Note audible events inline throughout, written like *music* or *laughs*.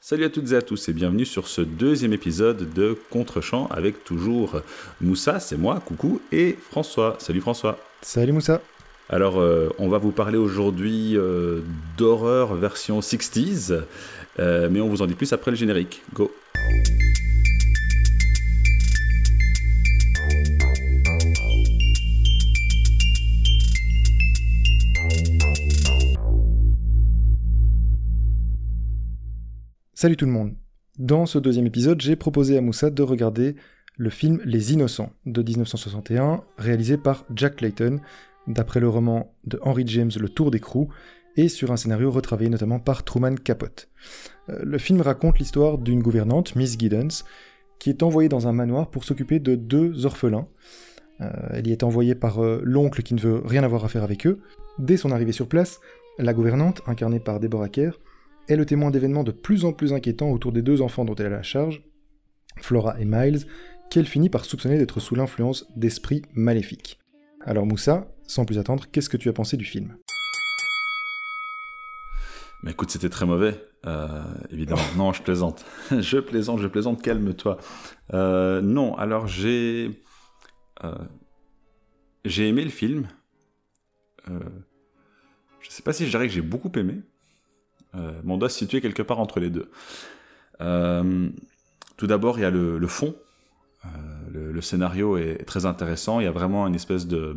Salut à toutes et à tous et bienvenue sur ce deuxième épisode de Contre-champ avec toujours Moussa, c'est moi, coucou, et François. Salut François. Salut Moussa. Alors, euh, on va vous parler aujourd'hui euh, d'horreur version 60s, euh, mais on vous en dit plus après le générique. Go. Salut tout le monde. Dans ce deuxième épisode, j'ai proposé à Moussa de regarder le film Les Innocents de 1961, réalisé par Jack Clayton, d'après le roman de Henry James Le Tour d'écrou, et sur un scénario retravaillé notamment par Truman Capote. Euh, le film raconte l'histoire d'une gouvernante, Miss Giddens, qui est envoyée dans un manoir pour s'occuper de deux orphelins. Euh, elle y est envoyée par euh, l'oncle qui ne veut rien avoir à faire avec eux. Dès son arrivée sur place, la gouvernante, incarnée par Deborah Kerr, est le témoin d'événements de plus en plus inquiétants autour des deux enfants dont elle a la charge, Flora et Miles, qu'elle finit par soupçonner d'être sous l'influence d'esprits maléfiques. Alors Moussa, sans plus attendre, qu'est-ce que tu as pensé du film? Mais écoute, c'était très mauvais, euh, évidemment. *laughs* non, je plaisante. *laughs* je plaisante, je plaisante, calme-toi. Euh, non, alors j'ai... Euh, j'ai aimé le film. je sais pas si je dirais que j'ai beaucoup aimé, euh, mais on doit se situer quelque part entre les deux. Euh, tout d'abord, il y a le, fond. Euh, le, scénario est, très intéressant. Il y a vraiment une espèce de...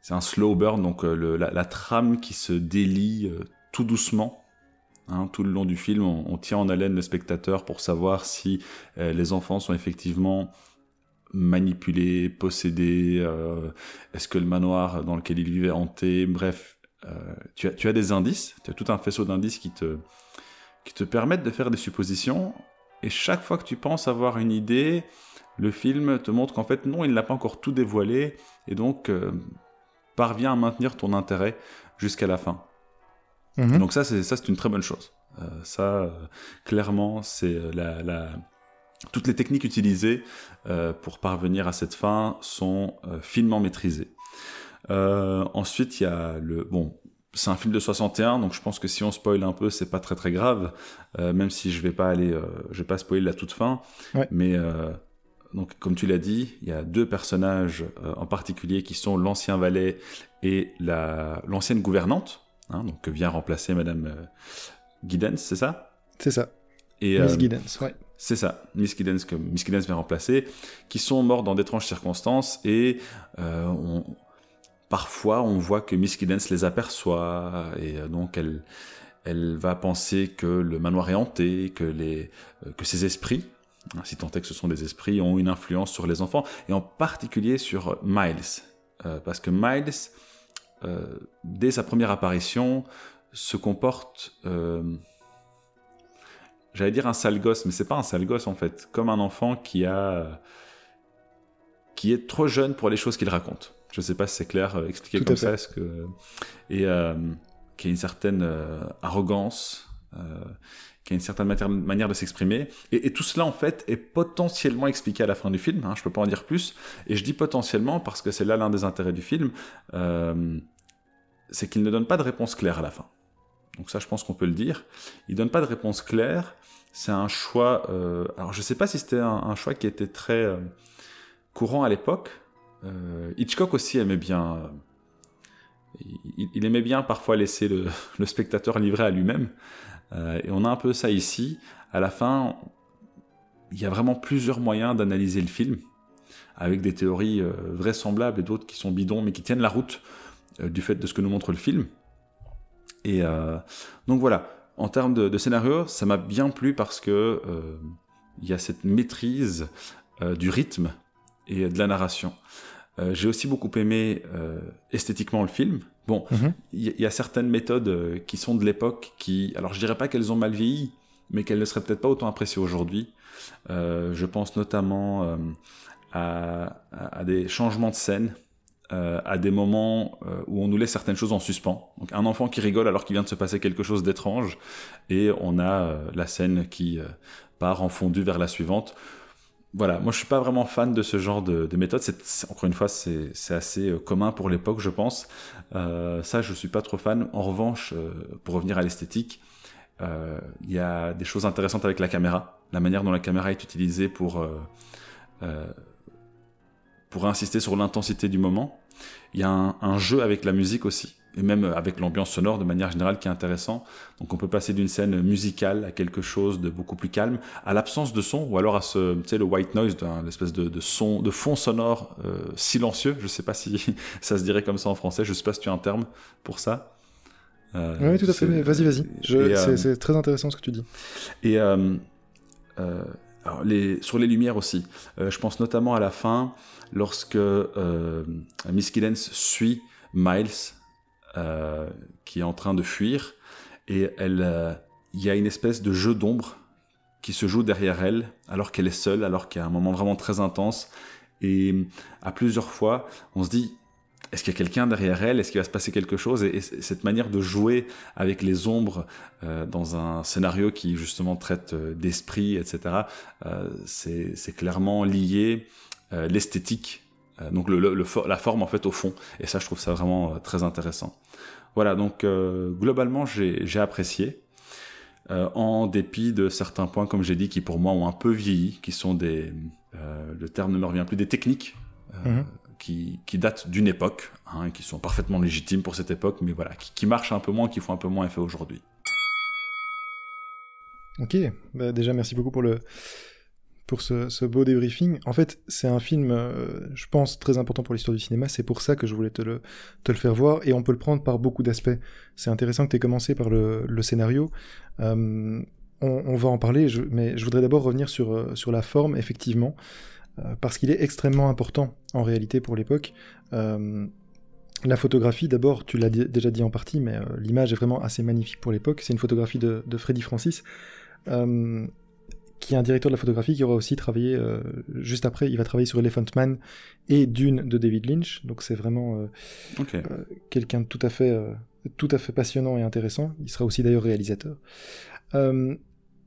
C'est un slow burn, donc la, trame qui se délie tout doucement. Hein, tout le long du film, on, tient en haleine le spectateur pour savoir si les enfants sont effectivement manipulés, possédés, est-ce que le manoir dans lequel ils vivaient est hanté, bref, euh, tu, as, tu as des indices, tu as tout un faisceau d'indices qui te, qui te permettent de faire des suppositions, et chaque fois que tu penses avoir une idée, le film te montre qu'en fait, non, il n'a pas encore tout dévoilé, et donc euh, parvient à maintenir ton intérêt jusqu'à la fin. Mhm. Donc ça, c'est ça, c'est une très bonne chose. Euh, ça, clairement, c'est la, la, toutes les techniques utilisées pour parvenir à cette fin sont finement maîtrisées. Euh, ensuite, il y a le bon. C'est un film de 61, donc je pense que si on spoil un peu, c'est pas très très grave, euh, même si je vais pas aller, euh, je vais pas spoiler la toute fin. Mais donc, comme tu l'as dit, il y a deux personnages en particulier qui sont l'ancien valet et la l'ancienne gouvernante, hein, donc que vient remplacer Madame Giddens, c'est ça? C'est ça. Et, Miss Giddens, ouais. C'est ça, Miss Giddens que Miss Giddens vient remplacer, qui sont morts dans d'étranges circonstances et on, parfois on voit que Miss Giddens les aperçoit et euh, donc elle, va penser que le manoir est hanté, que, les, euh, ces esprits, hein, si tant est que ce sont des esprits, ont une influence sur les enfants, et en particulier sur Miles. Euh, parce que Miles, dès sa première apparition, se comporte, j'allais dire un sale gosse, mais c'est pas un sale gosse en fait, comme un enfant qui qui est trop jeune pour les choses qu'il raconte. Je ne sais pas si c'est clair euh, expliqué comme ça. que... Et euh, qui a une certaine euh, arrogance, qui a une certaine manière de s'exprimer. Et, tout cela, en fait, est potentiellement expliqué à la fin du film. Hein, je ne peux pas en dire plus. Et je dis potentiellement parce que c'est là l'un des intérêts du film. c'est qu'il ne donne pas de réponse claire à la fin. Donc ça, je pense qu'on peut le dire. Il donne pas de réponse claire. C'est un choix... alors, je ne sais pas si c'était un, choix qui était très courant à l'époque. Euh, Hitchcock aussi aimait bien. Euh, il, aimait bien parfois laisser *laughs* le, spectateur livré à lui-même. Euh, et on a un peu ça ici. À la fin, il y a vraiment plusieurs moyens d'analyser le film, avec des théories vraisemblables et d'autres qui sont bidons, mais qui tiennent la route du fait de ce que nous montre le film. Et donc voilà, en termes de, de scénario, ça m'a bien plu parce que il y a cette maîtrise du rythme et de la narration. Euh, j'ai aussi beaucoup aimé euh, esthétiquement le film. Bon, mhm. il y, a certaines méthodes euh, qui sont de l'époque qui, alors je dirais pas qu'elles ont mal vieilli, mais qu'elles ne seraient peut-être pas autant appréciées aujourd'hui. je pense notamment à, à, des changements de scène, à des moments où on nous laisse certaines choses en suspens. Donc un enfant qui rigole alors qu'il vient de se passer quelque chose d'étrange, et on a la scène qui part en fondu vers la suivante voilà, moi je suis pas vraiment fan de ce genre de, méthode. C'est, encore une fois, c'est, assez euh, commun pour l'époque, je pense. Euh, ça, je suis pas trop fan. En revanche, euh, pour revenir à l'esthétique, Il y a des choses intéressantes avec la caméra, la manière dont la caméra est utilisée pour, pour insister sur l'intensité du moment. Il y a un, jeu avec la musique aussi, et même avec l'ambiance sonore de manière générale qui est intéressant. Donc on peut passer d'une scène musicale à quelque chose de beaucoup plus calme, à l'absence de son, ou alors à ce, tu sais, le white noise, l'espèce de, de, son, de fond sonore euh, silencieux. Je sais pas si *laughs* ça se dirait comme ça en français. Je sais pas si tu as un terme pour ça. Euh, oui, tout à fait. Vas-y, vas-y. Euh, c'est très intéressant ce que tu dis. Et alors les, sur les lumières aussi. je pense notamment à la fin lorsque Miss Killens suit Miles, euh, qui est en train de fuir, et elle, euh, il y a une espèce de jeu d'ombre qui se joue derrière elle, alors qu'elle est seule, alors qu'il y a un moment vraiment très intense. Et à plusieurs fois, on se dit, est-ce qu'il y a quelqu'un derrière elle? Est-ce qu'il va se passer quelque chose? Et, cette manière de jouer avec les ombres dans un scénario qui justement traite d'esprit, etc., c'est clairement lié euh, l'esthétique, euh, donc le, la forme en fait au fond. Et ça, je trouve ça vraiment euh, très intéressant. Voilà, donc globalement, j'ai apprécié. en dépit de certains points, comme j'ai dit, qui pour moi ont un peu vieilli, qui sont des, le terme ne me revient plus, des techniques mhm. qui, qui, datent d'une époque, hein, qui sont parfaitement légitimes pour cette époque, mais voilà, qui, qui, marchent un peu moins, qui font un peu moins effet aujourd'hui. Ok, bah déjà merci beaucoup pour le, pour ce, beau débriefing. En fait, c'est un film, euh, je pense, très important pour l'histoire du cinéma. C'est pour ça que je voulais te le, te le faire voir. Et on peut le prendre par beaucoup d'aspects. C'est intéressant que tu aies commencé par le, scénario. Euh, on, va en parler, mais je voudrais d'abord revenir sur, euh, la forme, effectivement, parce qu'il est extrêmement important, en réalité, pour l'époque. La photographie, d'abord, tu l'as déjà dit en partie, mais l'image est vraiment assez magnifique pour l'époque. C'est une photographie de, de Freddy Francis qui est un directeur de la photographie qui aura aussi travaillé euh, juste après. Il va travailler sur Elephant Man et Dune de David Lynch. Donc c'est vraiment euh, euh, quelqu'un de tout à fait tout à fait passionnant et intéressant. Il sera aussi d'ailleurs réalisateur.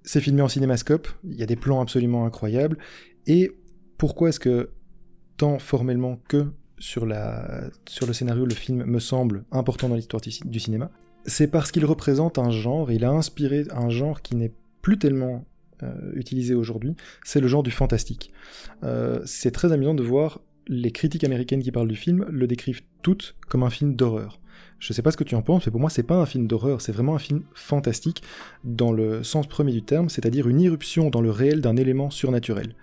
c'est filmé en cinémascope. Il y a des plans absolument incroyables. Et pourquoi est-ce que tant formellement que sur, la, sur le scénario, le film me semble important dans l'histoire du cinéma, c'est parce qu'il représente un genre, il a inspiré un genre qui n'est plus tellement euh, utilisé aujourd'hui, c'est le genre du fantastique. Euh, c'est très amusant de voir les critiques américaines qui parlent du film le décrivent toutes comme un film d'horreur. Je sais pas ce que tu en penses, mais pour moi c'est pas un film d'horreur, c'est vraiment un film fantastique dans le sens premier du terme, c'est-à-dire une irruption dans le réel d'un élément surnaturel.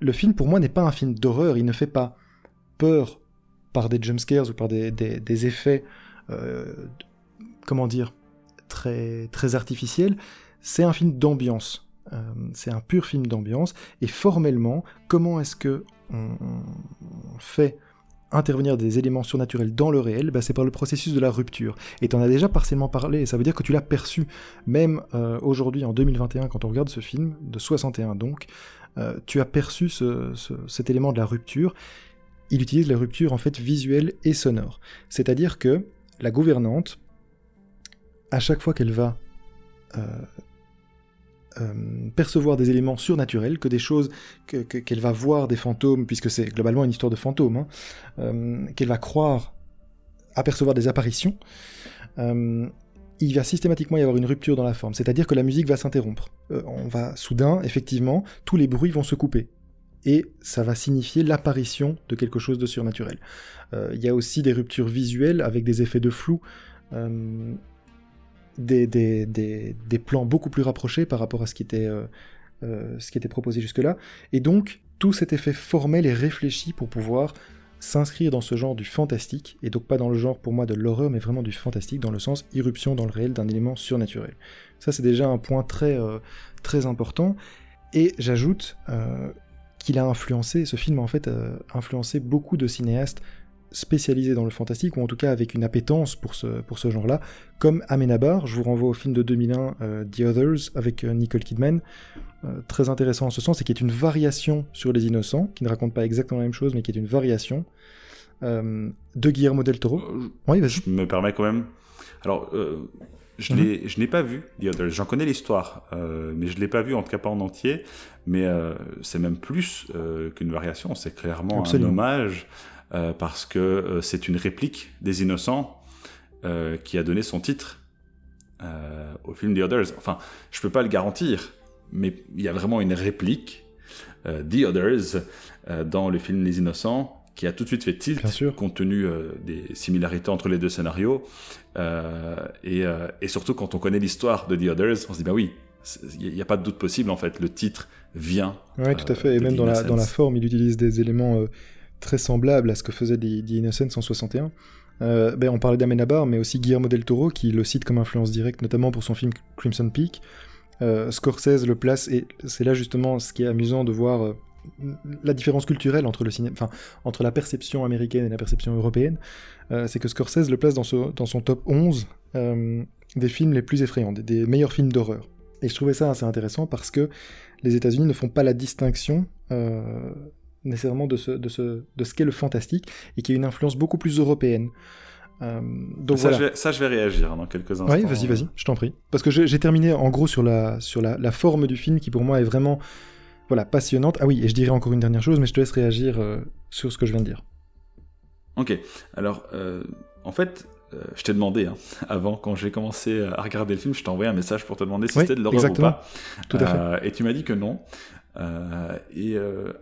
Le film pour moi n'est pas un film d'horreur, il ne fait pas peur par des jumpscares ou par des, effets, euh, comment dire, très, très artificiels, c'est un film d'ambiance. Euh, c'est un pur film d'ambiance. Et formellement, comment est-ce que on, fait intervenir des éléments surnaturels dans le réel, bah, c'est par le processus de la rupture. Et tu en as déjà partiellement parlé, et ça veut dire que tu l'as perçu, même euh, aujourd'hui en 2021, quand on regarde ce film, de 61 donc, euh, tu as perçu cet élément de la rupture. Il utilise la rupture en fait visuelle et sonore. C'est-à-dire que la gouvernante, à chaque fois qu'elle va percevoir des éléments surnaturels, que des choses qu'elle va voir des fantômes, puisque c'est globalement une histoire de fantômes, hein, euh, qu'elle va croire apercevoir des apparitions, euh, il va systématiquement y avoir une rupture dans la forme, c'est-à-dire que la musique va s'interrompre. on va soudain, effectivement, tous les bruits vont se couper. Et ça va signifier l'apparition de quelque chose de surnaturel. Il y a aussi des ruptures visuelles avec des effets de flou des, plans beaucoup plus rapprochés par rapport à ce qui était, euh, euh, ce qui était proposé jusque-là. Et donc, tout cet effet formel et réfléchi pour pouvoir s'inscrire dans ce genre du fantastique, et donc pas dans le genre pour moi de l'horreur, mais vraiment du fantastique dans le sens irruption dans le réel d'un élément surnaturel. Ça c'est déjà un point très, euh, très important, et j'ajoute qu'il a influencé, ce film a en fait influencé beaucoup de cinéastes spécialisé dans le fantastique, ou en tout cas avec une appétence pour ce, pour ce genre-là, comme Amenabar, je vous renvoie au film de 2001, euh, The Others, avec euh, Nicole Kidman, euh, très intéressant en ce sens, et qui est une variation sur les innocents, qui ne raconte pas exactement la même chose, mais qui est une variation, de Guillermo del Toro. oui, vas-y. Je me permets quand même... Alors, je mhm. je n'ai pas vu The Others. J'en connais l'histoire, mais je l'ai pas vu, en tout cas pas en entier. Mais c'est même plus qu'une variation, c'est clairement un hommage euh, parce que euh, c'est une réplique des Innocents euh, qui a donné son titre au film The Others. Enfin, je peux pas le garantir, mais il y a vraiment une réplique The Others dans le film Les Innocents qui a tout de suite fait tilt, compte tenu des similarités entre les deux scénarios. Et, et, surtout, quand on connaît l'histoire de The Others, on se dit, bah oui, il n'y a pas de doute possible en fait. Le titre vient. Oui, tout à fait. Et même dans la, dans la, forme, il utilise des éléments très semblables à ce que faisait The, Innocents en 61. Euh, ben, on parlait d'Amenabar, mais aussi Guillermo del Toro, qui le cite comme influence directe, notamment pour son film Crimson Peak. Euh, Scorsese le place, et c'est là justement ce qui est amusant de voir la différence culturelle entre, le cinéma, entre la perception américaine et la perception européenne. c'est que Scorsese le place dans, son top 11 des films les plus effrayants, des meilleurs films d'horreur. Et je trouvais ça assez intéressant parce que les États-Unis ne font pas la distinction euh, nécessairement de ce, de ce, de ce qu'est le fantastique et qui a une influence beaucoup plus européenne. Euh, donc ça, voilà. je vais, ça, je vais réagir dans quelques instants. Oui, vas-y, vas-y, je t'en prie. Parce que j'ai terminé en gros sur, la, sur la, la, forme du film qui pour moi est vraiment voilà, passionnante. Ah oui, et je dirais encore une dernière chose, mais je te laisse réagir euh, sur ce que je viens de dire. Ok, alors en fait, euh, je t'ai demandé, hein, *laughs* avant, quand j'ai commencé à regarder le film, je t'ai envoyé un message pour te demander si c'était de l'horreur ou pas. Tout à fait. Euh, et tu m'as dit que non. Euh, et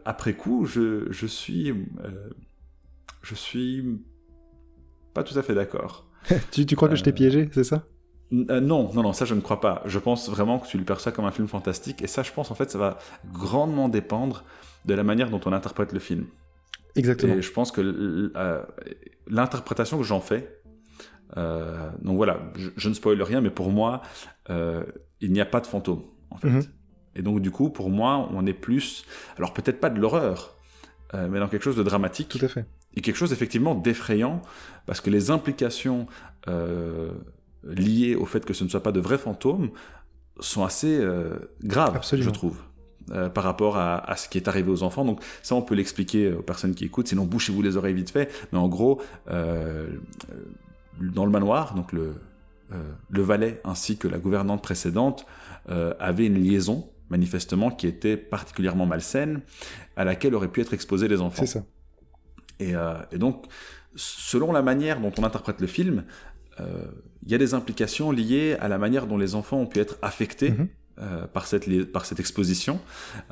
après coup, je, je suis, je suis pas tout à fait d'accord. *laughs* tu, tu, crois que je t'ai piégé, c'est ça? Non, non, non, ça je ne crois pas. Je pense vraiment que tu le perçois comme un film fantastique, et ça, je pense en fait, ça va grandement dépendre de la manière dont on interprète le film. Exactement. Et je pense que l'interprétation que j'en fais, euh, donc voilà, je, ne spoil rien, mais pour moi, euh, il n'y a pas de fantôme, en fait. Mhm. Et donc, du coup, pour moi, on est plus. Alors, peut-être pas de l'horreur, euh, mais dans quelque chose de dramatique. Tout à fait. Et quelque chose, effectivement, d'effrayant, parce que les implications liées au fait que ce ne soit pas de vrais fantômes sont assez graves, je trouve. par rapport à, à, ce qui est arrivé aux enfants. Donc ça, on peut l'expliquer aux personnes qui écoutent, sinon bouchez-vous les oreilles vite fait. Mais en gros, dans le manoir, donc le, euh, le valet ainsi que la gouvernante précédente euh, avaient une liaison, manifestement, qui était particulièrement malsaine, à laquelle auraient pu être exposés les enfants. C'est ça. Et, euh, et, donc, selon la manière dont on interprète le film, il y a des implications liées à la manière dont les enfants ont pu être affectés mm-hmm. Euh, par, cette, par cette exposition.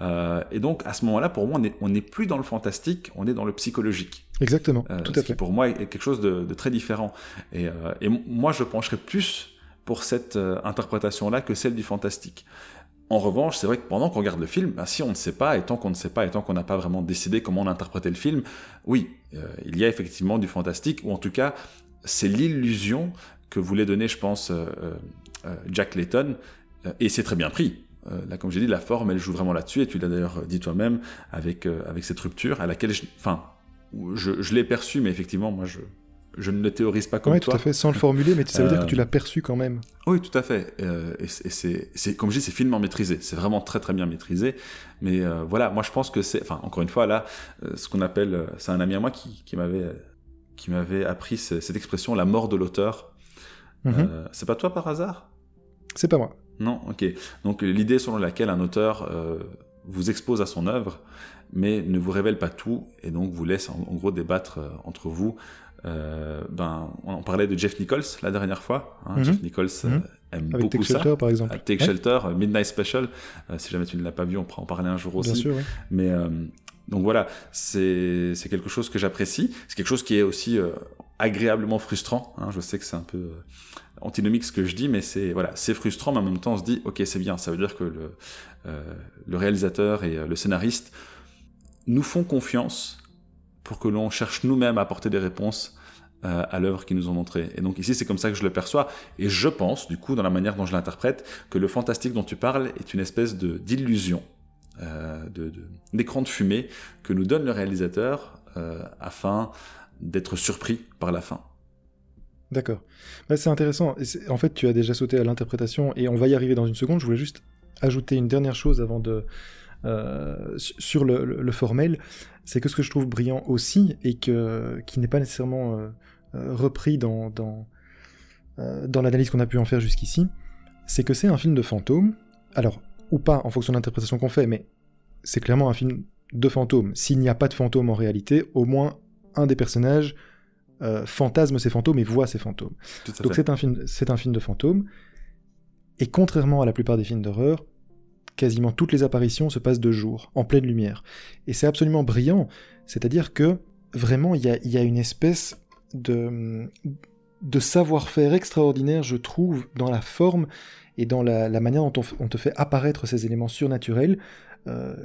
Euh, et donc, à ce moment-là, pour moi, on n'est plus dans le fantastique, on est dans le psychologique. Exactement, euh, tout à fait. Qui, pour moi, est quelque chose de, très différent. Et, et, moi, je pencherais plus pour cette interprétation-là que celle du fantastique. En revanche, c'est vrai que pendant qu'on regarde le film, bah, si on ne sait pas, et tant qu'on ne sait pas, et tant qu'on n'a pas vraiment décidé comment on interprétait le film, oui, il y a effectivement du fantastique, ou en tout cas, c'est l'illusion que voulait donner, je pense, Jack Layton, euh, et c'est très bien pris. Euh, là, comme j'ai dit, la forme, elle joue vraiment là-dessus, et tu l'as d'ailleurs dit toi-même, avec, euh, avec cette rupture, à laquelle, je, enfin, je, je l'ai perçu, mais effectivement, moi, je, je ne le théorise pas comme ouais, toi. tout à fait, sans le formuler, mais ça veut dire que tu l'as perçu quand même. Oui, tout à fait. et, c'est, comme je dis, c'est finement maîtrisé. C'est vraiment très très bien maîtrisé. Mais voilà, moi je pense que c'est, enfin, encore une fois, là, ce qu'on appelle, c'est un ami à moi qui, qui m'avait, qui m'avait appris cette expression, la mort de l'auteur. Mhm. c'est pas toi par hasard? C'est pas moi. Non, ok. Donc l'idée selon laquelle un auteur euh, vous expose à son œuvre, mais ne vous révèle pas tout, et donc vous laisse en, gros débattre euh, entre vous. Euh, ben, on parlait de Jeff Nichols la dernière fois. Hein. Mhm. Jeff Nichols mhm. aime Avec beaucoup Take Shelter, par exemple. Take Shelter, Midnight Special. si jamais tu ne l'as pas vu, on pourra en parler un jour aussi. Bien sûr, Mais donc voilà, c'est quelque chose que j'apprécie. C'est quelque chose qui est aussi agréablement frustrant. Hein. Je sais que c'est un peu antinomique ce que je dis, mais c'est voilà, c'est frustrant, mais en même temps on se dit ok c'est bien, ça veut dire que le, euh, le réalisateur et euh, le scénariste nous font confiance pour que l'on cherche nous-mêmes à apporter des réponses euh, à l'œuvre qu'ils nous ont montrée. Et donc ici c'est comme ça que je le perçois, et je pense du coup dans la manière dont je l'interprète que le fantastique dont tu parles est une espèce d'illusion, de, d'écran de, fumée que nous donne le réalisateur afin d'être surpris par la fin. D'accord. c'est intéressant. En fait, tu as déjà sauté à l'interprétation et on va y arriver dans une seconde. Je voulais juste ajouter une dernière chose avant de. Euh, sur le, formel, c'est que ce que je trouve brillant aussi et que, qui n'est pas nécessairement euh, euh, repris dans, dans, dans l'analyse qu'on a pu en faire jusqu'ici, c'est que c'est un film de fantôme. Alors, ou pas en fonction de l'interprétation qu'on fait, mais c'est clairement un film de fantôme. S'il n'y a pas de fantôme en réalité, au moins un des personnages euh, fantasme ces fantômes et voit ces fantômes. Donc c'est un, film, c'est un film de fantômes, Et contrairement à la plupart des films d'horreur, quasiment toutes les apparitions se passent de jour, en pleine lumière. Et c'est absolument brillant, c'est-à-dire que vraiment il y a, une espèce de, de savoir-faire extraordinaire, je trouve, dans la forme et dans la, manière dont on, te fait apparaître ces éléments surnaturels. Euh,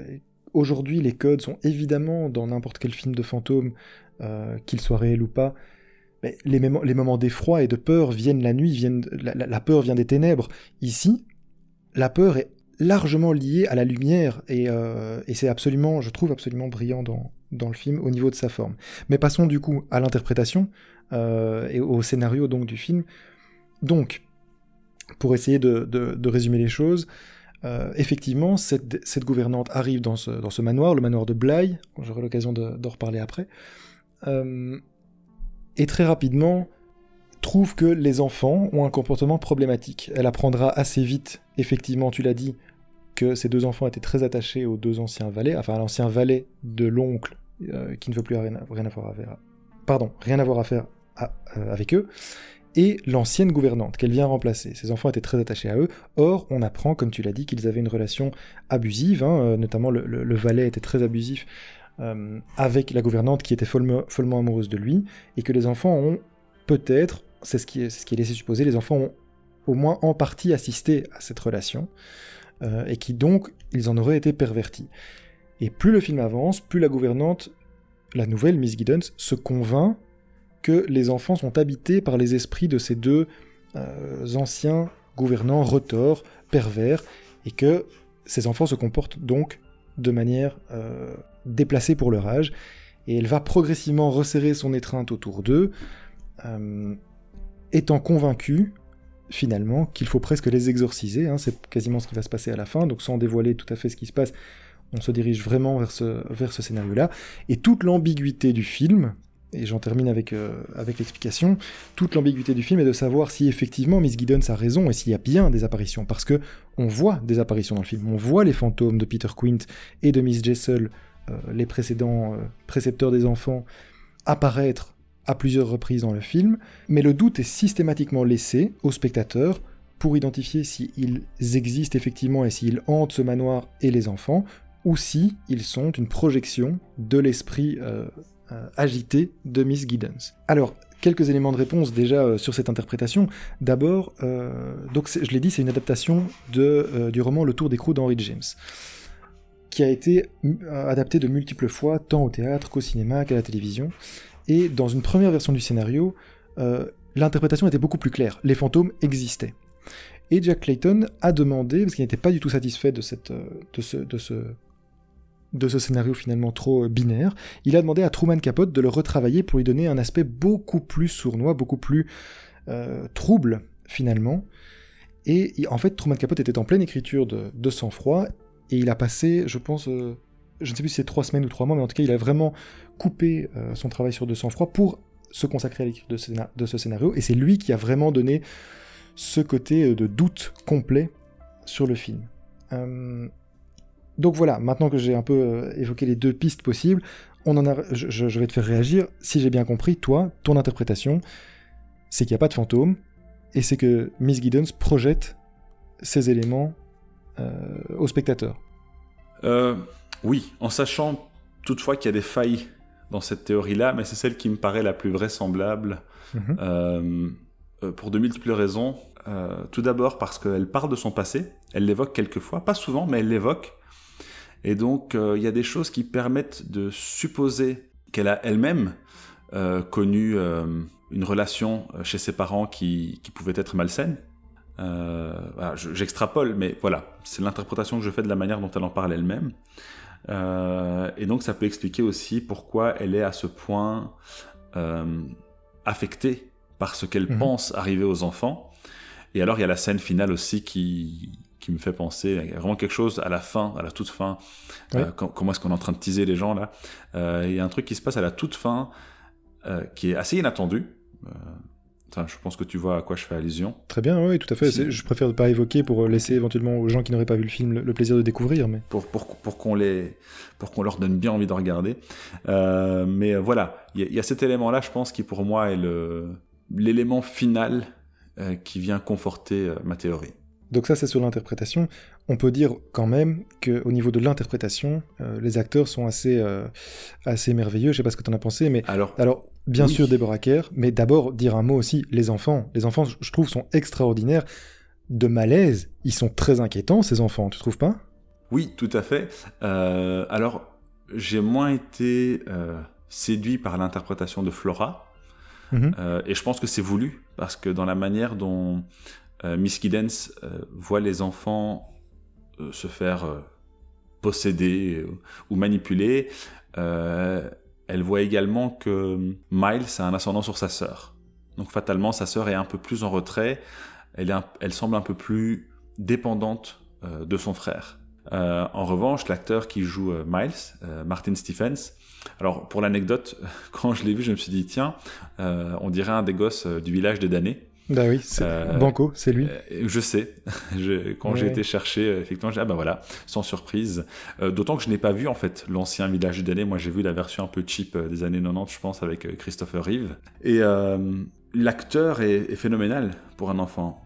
aujourd'hui, les codes sont évidemment dans n'importe quel film de fantôme, euh, qu'il soit réel ou pas. Mais les, les moments d'effroi et de peur viennent la nuit, viennent, la, peur vient des ténèbres. Ici, la peur est largement liée à la lumière euh, et, c'est absolument, je trouve absolument brillant dans, dans, le film au niveau de sa forme. Mais passons du coup à l'interprétation euh, et au scénario donc du film. Donc, pour essayer de, de, résumer les choses, euh, effectivement, cette, cette, gouvernante arrive dans ce, dans ce, manoir, le manoir de Bly, j'aurai l'occasion d'en reparler après, et très rapidement trouve que les enfants ont un comportement problématique. Elle apprendra assez vite, effectivement, tu l'as dit, que ces deux enfants étaient très attachés aux deux anciens valets, enfin à l'ancien valet de l'oncle, euh, qui ne veut plus rien, avoir à faire, pardon, rien à faire euh, avec eux, et l'ancienne gouvernante qu'elle vient remplacer. Ces enfants étaient très attachés à eux. Or, on apprend, comme tu l'as dit, qu'ils avaient une relation abusive, hein, euh, notamment le, valet était très abusif avec la gouvernante qui était follement, amoureuse de lui, et que les enfants ont peut-être c'est ce qui est laissé supposer, les enfants ont au moins en partie assisté à cette relation, euh, et qui donc, ils en auraient été pervertis. Et plus le film avance, plus la gouvernante, la nouvelle Miss Giddens, se convainc que les enfants sont habités par les esprits de ces deux euh, anciens gouvernants retors, pervers, et que ces enfants se comportent donc de manière euh, déplacée pour leur âge, et elle va progressivement resserrer son étreinte autour d'eux, étant convaincu finalement qu'il faut presque les exorciser, hein, c'est quasiment ce qui va se passer à la fin, donc sans dévoiler tout à fait ce qui se passe, on se dirige vraiment vers ce, scénario-là, et toute l'ambiguïté du film, et j'en termine avec, euh, avec l'explication, toute l'ambiguïté du film est de savoir si effectivement Miss Giddens a raison et s'il y a bien des apparitions, parce que on voit des apparitions dans le film, on voit les fantômes de Peter Quint et de Miss Jessel, euh, les précédents euh, précepteurs des enfants, apparaître à plusieurs reprises dans le film, mais le doute est systématiquement laissé au spectateur pour identifier s'ils existent effectivement et s'ils hantent ce manoir et les enfants, ou si ils sont une projection de l'esprit euh, euh, agité de Miss Giddens. Alors, quelques éléments de réponse déjà euh, sur cette interprétation. D'abord, donc je l'ai dit, c'est une adaptation du roman Le Tour des Crocs d'Henry James, qui a été adapté de multiples fois, tant au théâtre qu'au cinéma qu'à la télévision. Et dans une première version du scénario, euh, l'interprétation était beaucoup plus claire. Les fantômes existaient. Et Jack Clayton a demandé, parce qu'il n'était pas du tout satisfait de, euh, ce scénario finalement trop euh, binaire, il a demandé à Truman Capote de le retravailler pour lui donner un aspect beaucoup plus sournois, beaucoup plus trouble finalement. Et en fait, Truman Capote était en pleine écriture de, de sang-froid, et il a passé, je pense, je ne sais plus si c'est trois semaines ou trois mois, mais en tout cas, il a vraiment coupé euh, son travail sur de sang-froid pour se consacrer à l'écriture de, ce scénario, et c'est lui qui a vraiment donné ce côté euh, de doute complet sur le film. Euh, donc voilà, maintenant que j'ai un peu évoqué les deux pistes possibles, on en a, je, vais te faire réagir. Si j'ai bien compris, toi, ton interprétation, c'est qu'il n'y a pas de fantôme, et c'est que Miss Giddens projette ces éléments au spectateur. Oui, en sachant toutefois qu'il y a des failles dans cette théorie-là, mais c'est celle qui me paraît la plus vraisemblable mhm. euh, euh, pour de multiples raisons. Euh, tout d'abord parce qu'elle parle de son passé, elle l'évoque quelquefois, pas souvent, mais elle l'évoque. Et donc il y a des choses qui permettent de supposer qu'elle a elle-même connu une relation chez ses parents qui, qui pouvait être malsaine. J'extrapole, mais voilà, c'est l'interprétation que je fais de la manière dont elle en parle elle-même. Euh, et donc ça peut expliquer aussi pourquoi elle est à ce point euh, affectée par ce qu'elle mhm. pense arriver aux enfants. Et alors il y a la scène finale aussi qui, qui me fait penser, il y a vraiment quelque chose à la fin, à la toute fin, euh, comment est-ce qu'on est en train de teaser les gens là. il y a un truc qui se passe à la toute fin qui est assez inattendu je pense que tu vois à quoi je fais allusion. Très bien, oui, tout à fait. Je préfère ne pas évoquer pour laisser éventuellement aux gens qui n'auraient pas vu le film le, plaisir de découvrir. Mais... Pour, pour, pour qu'on leur donne bien envie de regarder. Euh, mais euh, voilà, il y, a cet élément-là, je pense, qui pour moi est l'élément final euh, qui vient conforter ma théorie. Donc ça, c'est sur l'interprétation. On peut dire quand même qu'au niveau de l'interprétation, euh, les acteurs sont assez, euh, assez merveilleux. Je sais pas ce que tu en as pensé, mais Alors, alors bien Oui. sûr Deborah Kerr, mais d'abord dire un mot aussi, les enfants. Les enfants, je trouve, sont extraordinaires. De malaise, ils sont très inquiétants, ces enfants, tu trouves pas? Oui, tout à fait. Euh, alors, j'ai moins été euh, séduit par l'interprétation de Flora, Mhm. Euh, et je pense que c'est voulu, parce que dans la manière dont euh, Miss Giddens euh, voit les enfants euh, se faire euh, posséder euh, ou manipuler, euh, elle voit également que Miles a un ascendant sur sa sœur. Donc fatalement, sa sœur est un peu plus en retrait, elle, semble un peu plus dépendante euh, de son frère. Euh, en revanche, l'acteur qui joue euh, Miles, Martin Stephens, alors pour l'anecdote, *laughs* quand je l'ai vu, je me suis dit, tiens, on dirait un des gosses du village des damnés. Bah oui, c'est Euh, Banco, c'est lui. Euh, je sais. *laughs* Je- quand j'ai été chercher, euh, effectivement, j'ai dit, ah ben voilà, sans surprise. Euh, D'autant que je n'ai pas vu, en fait, l'ancien village damnés. Moi, j'ai vu la version un peu cheap des années 90, je pense, avec Christopher Reeve. Et euh, l'acteur est, est phénoménal pour un enfant.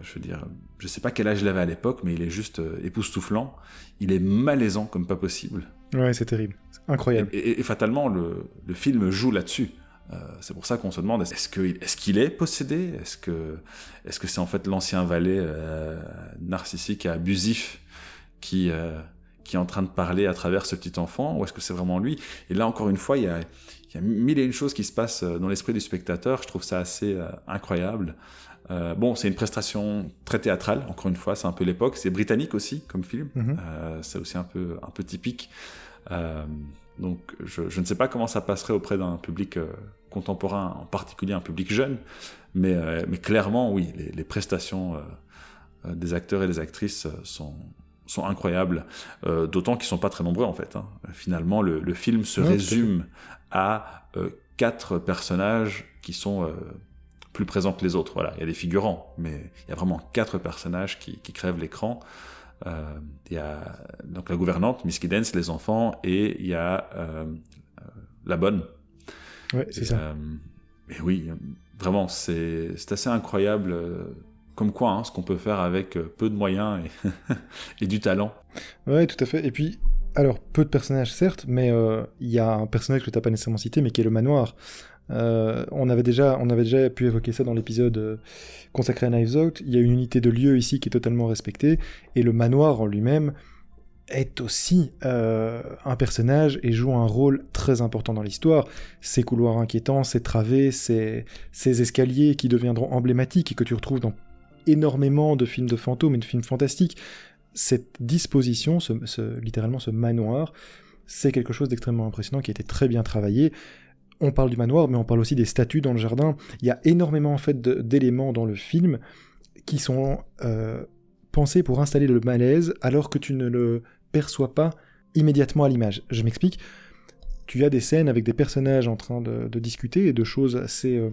Je veux dire, je sais pas quel âge il avait à l'époque, mais il est juste époustouflant. Il est malaisant comme pas possible. Ouais, c'est terrible. C'est incroyable. Et, et- et fatalement, le, le film joue là-dessus. Euh, c'est pour ça qu'on se demande est-ce qu'il est, qu'il est possédé? Est-ce que est-ce que c'est en fait l'ancien valet euh, narcissique et abusif qui euh, qui est en train de parler à travers ce petit enfant ou est-ce que c'est vraiment lui? Et là encore une fois, il y a il y a mille et une choses qui se passent dans l'esprit du spectateur. Je trouve ça assez incroyable. Euh, bon, c'est une prestation très théâtrale. Encore une fois, c'est un peu l'époque. C'est britannique aussi comme film. Mhm. Euh, c'est aussi un peu un peu typique. Euh, donc, je, je ne sais pas comment ça passerait auprès d'un public euh, contemporain, en particulier un public jeune, mais, euh, mais clairement, oui, les, les prestations euh, des acteurs et des actrices sont, sont incroyables, d'autant qu'ils sont pas très nombreux en fait. hein. Finalement, le, le film se résume à quatre personnages qui sont plus présents que les autres. Voilà, il y a des figurants, mais il y a vraiment quatre personnages qui, qui crèvent l'écran. Euh, Il y a donc la gouvernante, Miss Giddens, les enfants, et il y a euh, euh, la bonne. Ouais, c'est ça. et oui, vraiment, c'est c'est assez incroyable. comme quoi, hein, ce qu'on peut faire avec peu de moyens et, *laughs* et du talent. Ouais, tout à fait. Et puis, alors, peu de personnages, certes, mais euh, il y a un personnage que tu n'as pas nécessairement cité, mais qui est le manoir. Euh, on, avait déjà, on avait déjà pu évoquer ça dans l'épisode euh, consacré à Knives Out. Il y a une unité de lieu ici qui est totalement respectée, et le manoir en lui-même est aussi euh, un personnage et joue un rôle très important dans l'histoire. Ses couloirs inquiétants, ses travées, ses escaliers qui deviendront emblématiques et que tu retrouves dans énormément de films de fantômes et de films fantastiques cette disposition, littéralement ce manoir, c'est quelque chose d'extrêmement impressionnant qui a été très bien travaillé. On parle du manoir, mais on parle aussi des statues dans le jardin. Il y a énormément en fait d'éléments dans le film qui sont euh, pensés pour installer le malaise alors que tu ne le perçois pas immédiatement à l'image. Je m'explique. Tu as des scènes avec des personnages en train de, discuter et de choses assez, euh,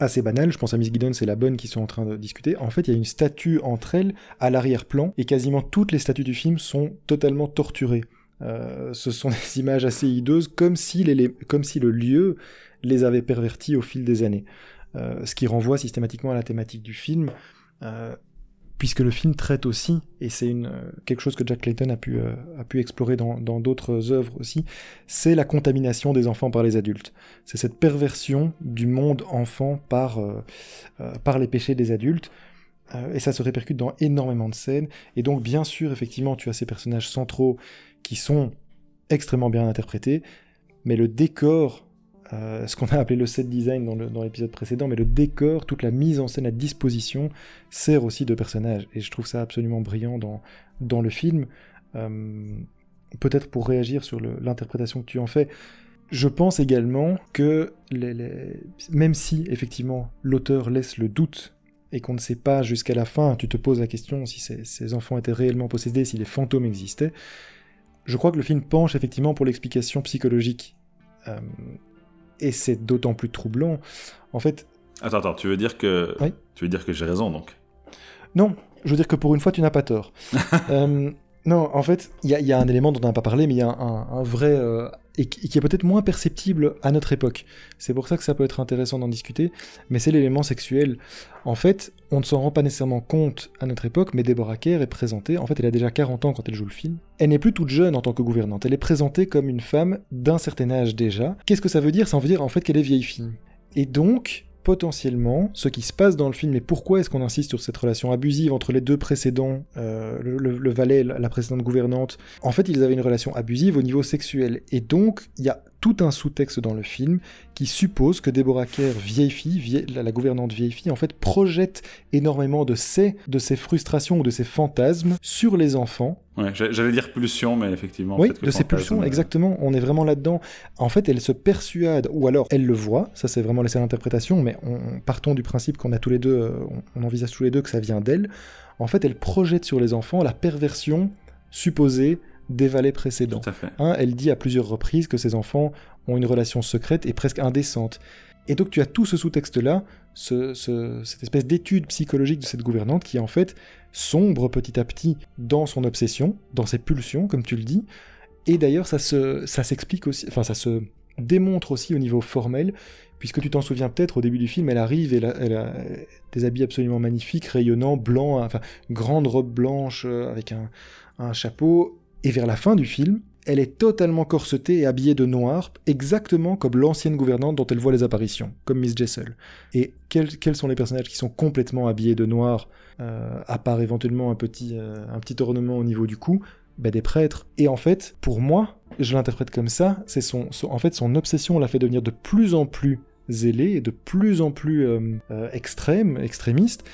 assez banales. Je pense à Miss Giddens et la bonne qui sont en train de discuter. En fait, il y a une statue entre elles à l'arrière-plan et quasiment toutes les statues du film sont totalement torturées. Euh, ce sont *laughs* des images assez hideuses, comme si, le lieu les avait perverties au fil des années. Euh, ce qui renvoie systématiquement à la thématique du film, euh, puisque le film traite aussi, et c'est quelque chose que Jack Clayton a pu, explorer dans d'autres œuvres aussi, c'est la contamination des enfants par les adultes. C'est cette perversion du monde enfant par, les péchés des adultes. Et ça se répercute dans énormément de scènes. Et donc, bien sûr, effectivement, tu as ces personnages centraux qui sont extrêmement bien interprétés, mais le décor, euh, ce qu'on a appelé le set design dans l'épisode précédent, mais le décor, toute la mise en scène à disposition, sert aussi de personnages. Et je trouve ça absolument brillant dans, dans le film. Euh, Peut-être pour réagir sur l'interprétation que tu en fais, je pense également que même si effectivement l'auteur laisse le doute et qu'on ne sait pas jusqu'à la fin, tu te poses la question si ces enfants étaient réellement possédés, si les fantômes existaient, je crois que le film penche effectivement pour l'explication psychologique. Euh, et c'est d'autant plus troublant. En fait, Attends, attends, tu veux dire que Oui. tu veux dire que j'ai raison donc? Non, je veux dire que pour une fois, tu n'as pas tort. *laughs* Euh, non, en fait, il y, a- il y a un élément dont on n'a pas parlé, mais il y a un, un vrai euh, et qui est peut-être moins perceptible à notre époque. C'est pour ça que ça peut être intéressant d'en discuter, mais c'est l'élément sexuel. En fait, on ne s'en rend pas nécessairement compte à notre époque, mais Deborah Kerr est présentée, en fait elle a déjà 40 ans quand elle joue le film, elle n'est plus toute jeune en tant que gouvernante, elle est présentée comme une femme d'un certain âge déjà. Qu'est-ce que ça veut dire? Ça veut dire en fait qu'elle est vieille fille. Et donc, potentiellement ce qui se passe dans le film et pourquoi est-ce qu'on insiste sur cette relation abusive entre les deux précédents, euh, le, valet, la précédente gouvernante? En fait, ils avaient une relation abusive au niveau sexuel. Et donc, il y a tout un sous-texte dans le film qui suppose que Deborah Kerr, vieille fille, la, gouvernante vieille fille, en fait, projette énormément de ses, de ses frustrations ou de ses fantasmes sur les enfants. Ouais, j'allais dire pulsion, mais effectivement. Oui, de ses pulsions, exactement. On est vraiment là-dedans. En fait, elle se persuade, ou alors elle le voit, ça c'est vraiment la seule interprétation, mais on, partons du principe qu'on a tous les deux, euh, on, on envisage tous les deux que ça vient d'elle. En fait, elle projette sur les enfants la perversion supposée des valets précédents. Hein, elle dit à plusieurs reprises que ses enfants ont une relation secrète et presque indécente. Et donc tu as tout ce sous-texte-là, cette espèce d'étude psychologique de cette gouvernante qui en fait sombre petit à petit dans son obsession, dans ses pulsions, comme tu le dis. Et d'ailleurs ça s'explique aussi, enfin ça se démontre aussi au niveau formel, puisque tu t'en souviens peut-être au début du film, elle arrive et elle a, des habits absolument magnifiques, rayonnants, blancs, enfin grande robe blanche euh, avec un, un chapeau, et vers la fin du film, elle est totalement corsetée et habillée de noir, exactement comme l'ancienne gouvernante dont elle voit les apparitions, comme Miss Jessel. Et quels, sont les personnages qui sont complètement habillés de noir, euh, à part éventuellement un petit, euh, un petit ornement au niveau du cou? Ben Des prêtres. Et en fait, pour moi, je l'interprète comme ça, c'est son, obsession l'a fait devenir de plus en plus zélée de plus en plus euh, extrême, extrémiste.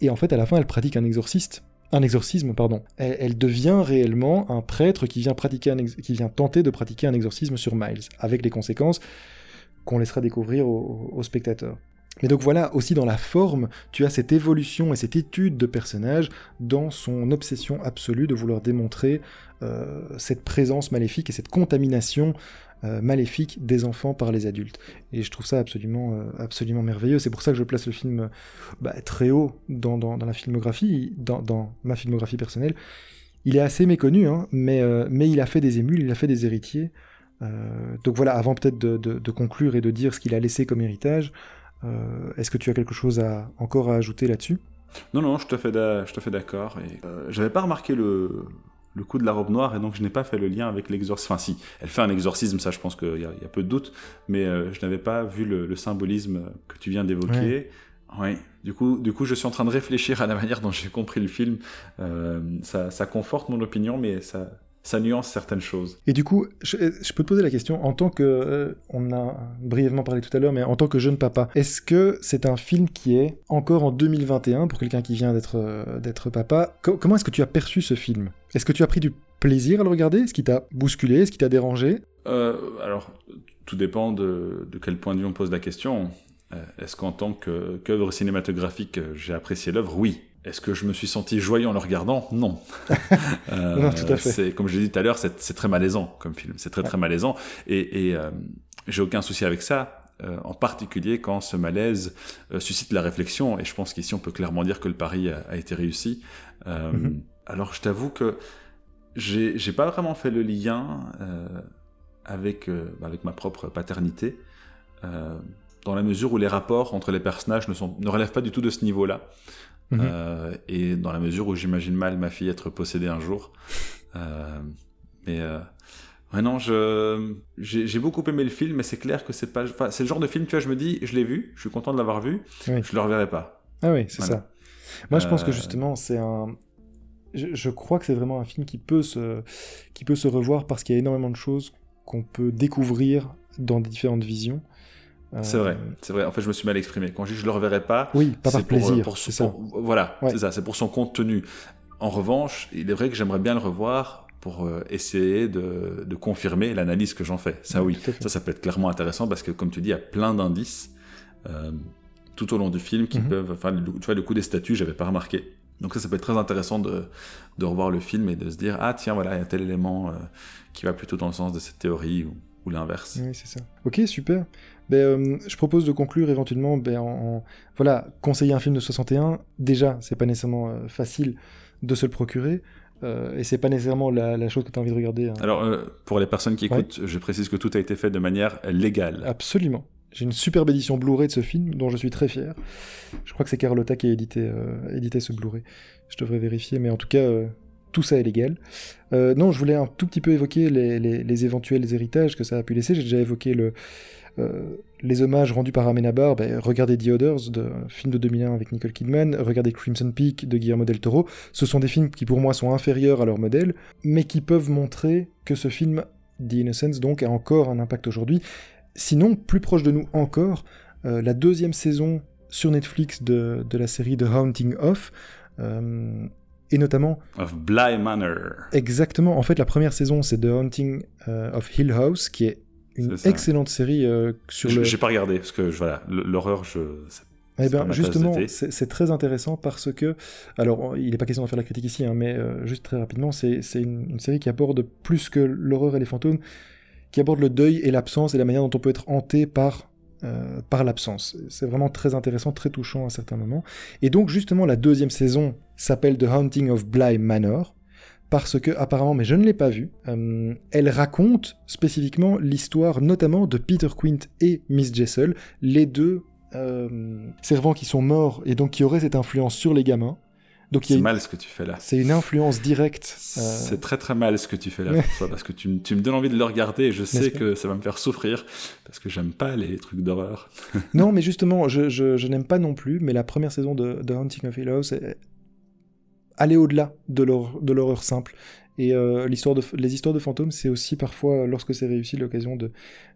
Et en fait, à la fin, elle pratique un exorciste un exorcisme, pardon. Elle, devient réellement un prêtre qui vient, tenter de pratiquer un exorcisme sur Miles, avec les conséquences qu'on laissera découvrir aux, spectateurs. Mais donc voilà, aussi dans la forme, tu as cette évolution et cette étude de personnage dans son obsession absolue de vouloir démontrer euh, cette présence maléfique et cette contamination euh, maléfique des enfants par les adultes. Et je trouve ça absolument, euh, absolument merveilleux. C'est pour ça que je place le film bah, très haut dans, la filmographie, dans, ma filmographie personnelle. Il est assez méconnu, hein, mais, euh, mais il a fait des émules, il a fait des héritiers. donc voilà, avant peut-être de, conclure et de dire ce qu'il a laissé comme héritage, est-ce que tu as quelque chose à, encore à ajouter là-dessus? Non, non, je te fais d'accord. Et j'avais pas remarqué le, le coup de la robe noire et donc je n'ai pas fait le lien avec l'exorcisme. Enfin si, elle fait un exorcisme, ça je pense qu'il y, a peu de doute, mais euh, je n'avais pas vu le, symbolisme que tu viens d'évoquer. Oui, du coup, du coup, je suis en train de réfléchir à la manière dont j'ai compris le film. Euh, ça, ça, conforte mon opinion, mais ça, ça nuance certaines choses. Et du coup, je, peux te poser la question, en tant que, euh, on a brièvement parlé tout à l'heure, mais en tant que jeune papa, est-ce que c'est un film qui est encore en 2021 pour quelqu'un qui vient d'être euh, d'être papa? Comment est-ce que tu as perçu ce film? Est-ce que tu as pris du plaisir à le regarder? Est-ce qu'il t'a bousculé? Est-ce qu'il t'a dérangé? Euh, Alors, tout dépend de, de, quel point de vue on pose la question. Est-ce qu'en tant qu'œuvre cinématographique, j'ai apprécié l'œuvre? Oui. Est-ce que je me suis senti joyeux en le regardant? Non. *laughs* euh, non, tout à fait. C'est, comme je l'ai dit tout à l'heure, c'est, très malaisant comme film. C'est très très malaisant. Et, et euh, j'ai aucun souci avec ça. Euh, en particulier quand ce malaise euh, suscite la réflexion, et je pense qu'ici on peut clairement dire que le pari a, été réussi. Mm-hmm. Alors je t'avoue que j'ai, j'ai pas vraiment fait le lien avec, avec ma propre paternité, dans la mesure où les rapports entre les personnages ne, sont, ne relèvent pas du tout de ce niveau-là. Mhm. Euh, et dans la mesure où j'imagine mal ma fille être possédée un jour. *laughs* Euh, mais euh, ouais, non, je, j'ai, beaucoup aimé le film, mais c'est clair que c'est pas. Enfin, c'est le genre de film, tu vois, je me dis, je l'ai vu, je suis content de l'avoir vu, je le reverrai pas. Ah oui, c'est ça. Moi, je pense que justement, c'est un. Je, crois que c'est vraiment un film qui peut se, qui peut se revoir parce qu'il y a énormément de choses qu'on peut découvrir dans différentes visions. C'est vrai, c'est vrai. En fait, je me suis mal exprimé. Quand je dis je le reverrai pas, oui, pas par plaisir. Pour, voilà, c'est ça. C'est pour son contenu. En revanche, il est vrai que j'aimerais bien le revoir pour euh, essayer de, de confirmer l'analyse que j'en fais. Ça, oui, ça, ça peut être clairement intéressant parce que, comme tu dis, il y a plein d'indices euh, tout au long du film qui mhm. peuvent. Enfin, tu vois, le coup des statues, j'avais pas remarqué. Donc ça, ça peut être très intéressant de, de revoir le film et de se dire ah tiens voilà il y a tel élément euh, qui va plutôt dans le sens de cette théorie ou, ou l'inverse. Oui c'est ça. Ok super. Ben, euh, je propose de conclure éventuellement ben, en, voilà conseiller un film de 61 déjà c'est pas nécessairement euh, facile de se le procurer et c'est pas nécessairement la, chose que tu as envie de regarder. Hein. Alors, pour les personnes qui écoutent, je précise que tout a été fait de manière légale. Absolument. J'ai une superbe édition Blu-ray de ce film dont je suis très fier. Je crois que c'est Carlotta qui a édité, édité ce Blu-ray. Je devrais vérifier, mais en tout cas, tout ça est légal. Euh, non, je voulais un tout petit peu évoquer les, éventuels héritages que ça a pu laisser. J'ai déjà évoqué le, euh, les hommages rendus par Amenabar. Ben, regardez The Others, de, film de 2001 avec Nicole Kidman. Regardez Crimson Peak de Guillermo del Toro. Ce sont des films qui pour moi sont inférieurs à leur modèle, mais qui peuvent montrer que ce film, The Innocence, donc, a encore un impact aujourd'hui. Sinon, plus proche de nous encore, euh, la deuxième saison sur Netflix de, de la série The Haunting of et notamment... Of Bly Manor. Exactement. En fait, la première saison, c'est The Haunting euh, of Hill House, qui est une excellente série euh, sur le... J'ai pas regardé, parce que voilà, l'horreur, je... Eh bien, justement, c'est très intéressant parce que, alors, il n'est pas question d'en faire la critique ici, hein, mais euh, juste très rapidement, c'est une, une, série qui aborde plus que l'horreur et les fantômes, qui aborde le deuil et l'absence et la manière dont on peut être hanté par euh, par l'absence. C'est vraiment très intéressant, très touchant à certains moments. Et donc justement la deuxième saison s'appelle The Haunting of Bly Manor parce que apparemment, mais je ne l'ai pas vue, euh, elle raconte spécifiquement l'histoire notamment de Peter Quint et Miss Jessel, les deux euh, servants qui sont morts et donc qui auraient cette influence sur les gamins. C'est mal ce que tu fais là. C'est une influence directe. Euh, c'est très très mal ce que tu fais là, parce que tu, me donnes envie de le regarder et je sais que ça va me faire souffrir, parce que j'aime pas les trucs d'horreur. non, mais justement, je, n'aime pas non plus, mais la première saison de, The Haunting of Hill House aller au-delà de l'horreur simple. Et euh, de, les histoires de fantômes, c'est aussi parfois, lorsque c'est réussi, l'occasion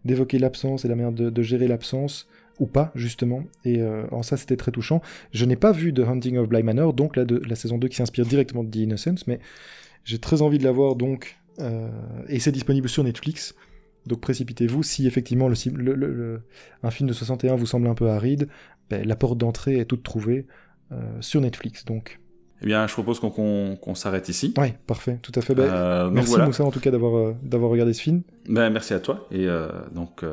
d'évoquer l'absence et la manière de gérer l'absence ou pas, justement. Et euh, en ça, c'était très touchant. Je n'ai pas vu The Hunting of Bly Manor, donc la saison 2 qui s'inspire directement de The Innocence, mais j'ai très envie de la voir, donc. Euh, et c'est disponible sur Netflix. Donc précipitez-vous. Si effectivement le, un film de 61 vous semble un peu aride, ben, la porte d'entrée est toute trouvée euh, sur Netflix. Donc. Eh bien, je propose qu'on s'arrête ici. Oui, parfait, tout à fait. Ben, merci Moussa en tout cas d'avoir d'avoir regardé ce film. Ben, merci à toi. Et donc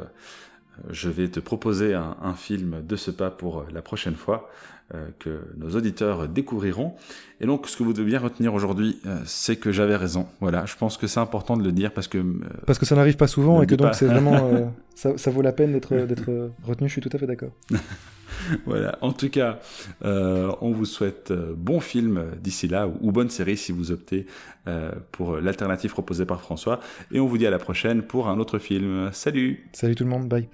je vais te proposer un, film de ce pas pour la prochaine fois euh, que nos auditeurs découvriront. Et donc, ce que vous devez bien retenir aujourd'hui, euh, c'est que j'avais raison. Voilà, je pense que c'est important de le dire parce que euh, parce que ça n'arrive pas souvent et que donc c'est vraiment *laughs* ça, ça, vaut la peine d'être d'être retenu. Je suis tout à fait d'accord. *laughs* voilà. En tout cas, on vous souhaite bon film d'ici là ou, bonne série si vous optez pour l'alternative proposée par François. Et on vous dit à la prochaine pour un autre film. Salut. Salut tout le monde. Bye.